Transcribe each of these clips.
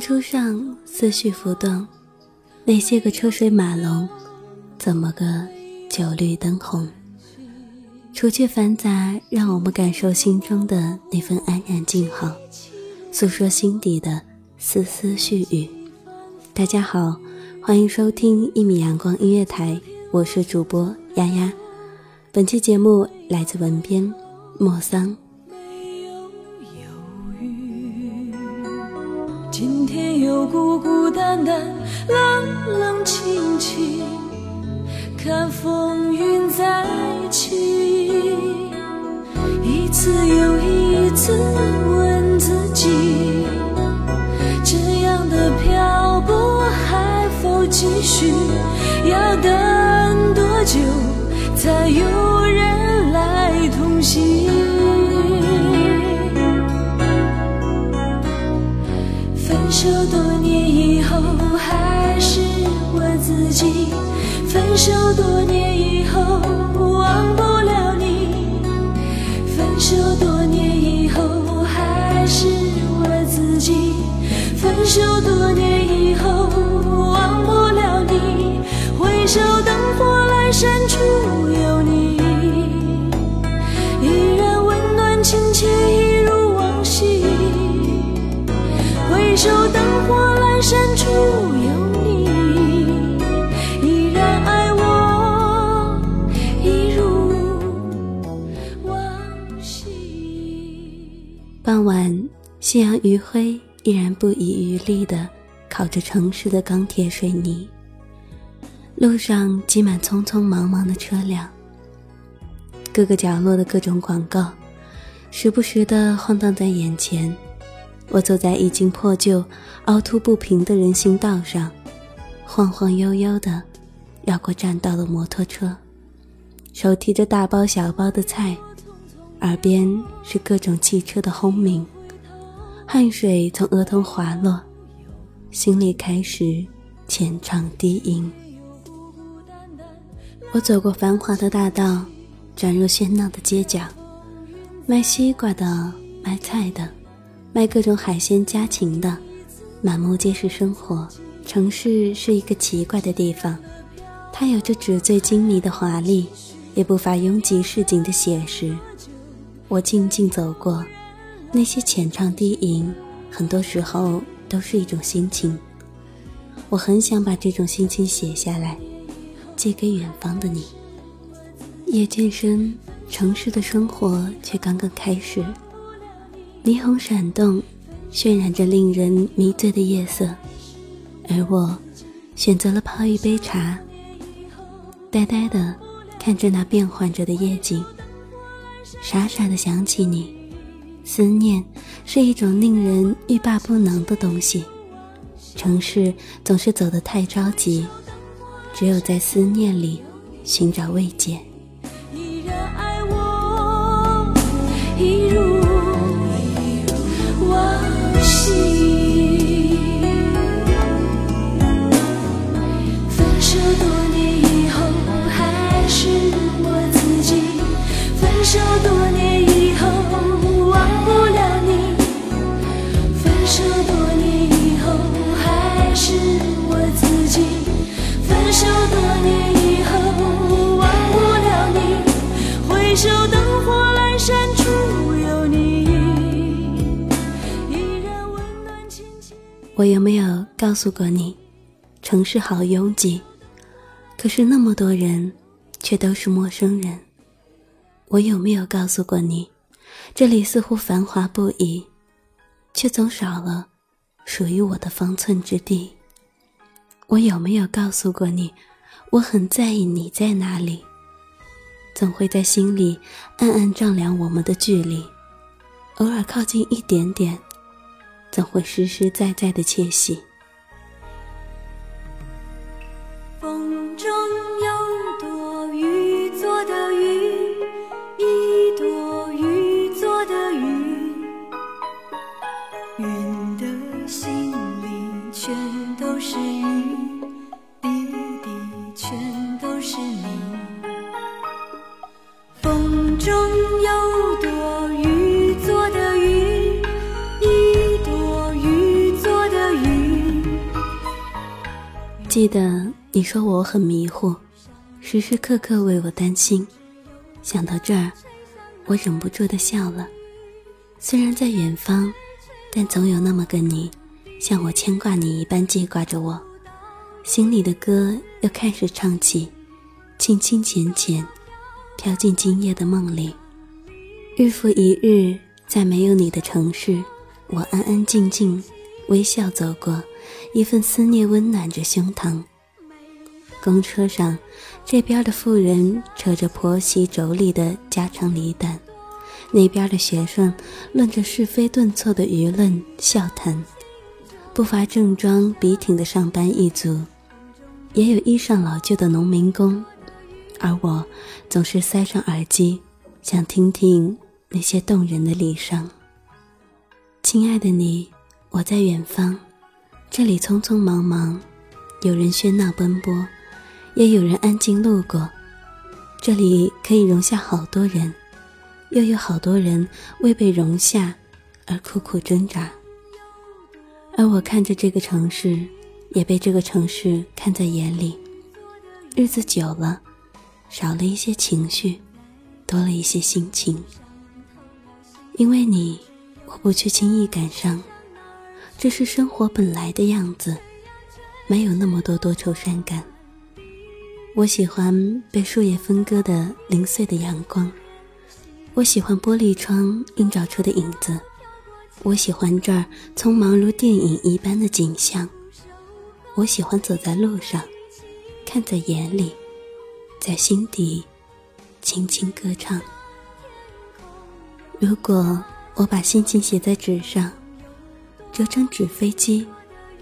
初上，思绪浮动，那些个车水马龙，怎么个酒绿灯红？除却繁杂，让我们感受心中的那份安然静好，诉说心底的丝丝絮语。大家好，欢迎收听一米阳光音乐台，我是主播丫丫。本期节目来自文编莫桑。孤孤单单，冷冷清清，看风云再起，一次又一次问自己，这样的漂泊还否继续？要等多久才有分手多年以后，忘不了你。回首灯火阑珊处有你，依然温暖亲切，一如往昔。回首灯火阑珊处有你，依然爱我，一如往昔。傍晚，夕阳余晖依然不遗余力地烤着城市的钢铁水泥。路上挤满匆匆忙忙的车辆，各个角落的各种广告，时不时地晃荡在眼前。我走在已经破旧、凹凸不平的人行道上，晃晃悠悠地绕过占道的摩托车，手提着大包小包的菜，耳边是各种汽车的轰鸣，汗水从额头滑落，心里开始浅唱低吟。我走过繁华的大道，转入喧闹的街角，卖西瓜的，卖菜的。卖各种海鲜家禽的，满目皆是生活。城市是一个奇怪的地方，它有着纸醉金迷的华丽，也不乏拥挤市井的写实。我静静走过，那些浅唱低吟，很多时候都是一种心情。我很想把这种心情写下来，寄给远方的你。夜渐深，城市的生活却刚刚开始。霓虹闪动，渲染着令人迷醉的夜色，而我选择了泡一杯茶，呆呆的看着那变幻着的夜景，傻傻的想起你。思念是一种令人欲罢不能的东西，城市总是走得太着急，只有在思念里寻找慰藉。我有没有告诉过你，城市好拥挤，可是那么多人，却都是陌生人。我有没有告诉过你，这里似乎繁华不已，却总少了属于我的方寸之地？我有没有告诉过你，我很在意你在哪里？总会在心里暗暗丈量我们的距离，偶尔靠近一点点，总会实实在在的窃喜。风中有朵雨做的云，记得你说我很迷糊，时时刻刻为我担心。想到这儿，我忍不住的笑了。虽然在远方，但总有那么个你，像我牵挂你一般记挂着我。心里的歌又开始唱起，清清浅浅，飘进今夜的梦里。日复一日，在没有你的城市，我安安静静，微笑走过，一份思念温暖着胸膛。公车上，这边的妇人扯着婆媳妯娌的家长里短，那边的学生论着是非顿挫的舆论笑谈。不乏正装笔挺的上班一族，也有衣裳老旧的农民工，而我总是塞上耳机，想听听那些动人的礼伤。亲爱的你，我在远方，这里匆匆忙忙，有人喧闹奔波，也有人安静路过。这里可以容下好多人，又有好多人为被容下而苦苦挣扎。而我看着这个城市，也被这个城市看在眼里。日子久了，少了一些情绪，多了一些心情。因为你，我不去轻易感伤，这是生活本来的样子，没有那么多多愁善感。我喜欢被树叶分割的零碎的阳光，我喜欢玻璃窗映照出的影子。我喜欢这儿匆忙如电影一般的景象，我喜欢走在路上，看在眼里，在心底，轻轻歌唱。如果我把心情写在纸上，折成纸飞机，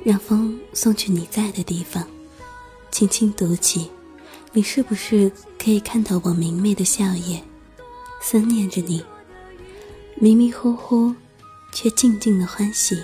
让风送去你在的地方，轻轻读起，你是不是可以看到我明媚的笑靥？思念着你，迷迷糊糊。却静静的欢喜。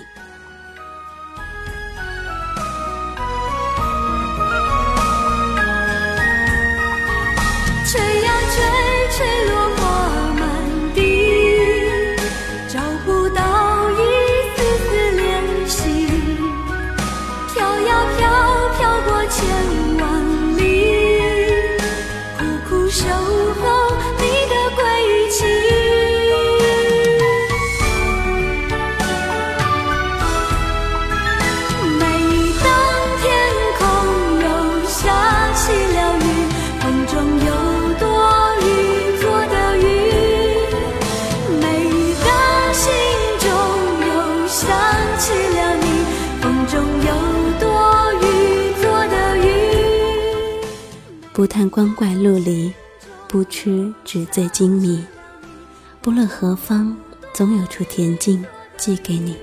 不探光怪陆离，不吃纸醉金迷。不论何方，总有处恬静寄给你，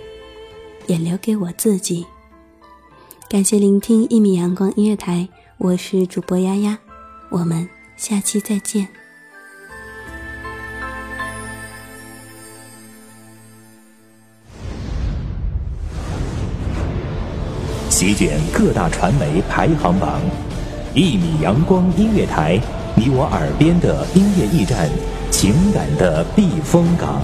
也留给我自己。感谢聆听一米阳光音乐台，我是主播丫丫，我们下期再见。席卷各大传媒排行榜，一米阳光音乐台，你我耳边的音乐驿站，情感的避风港。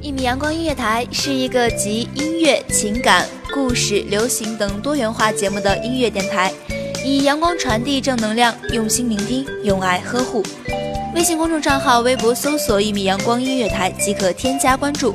一米阳光音乐台是一个集音乐、情感、故事、流行等多元化节目的音乐电台，以阳光传递正能量，用心聆听，用爱呵护。微信公众账号、微博搜索“一米阳光音乐台”即可添加关注。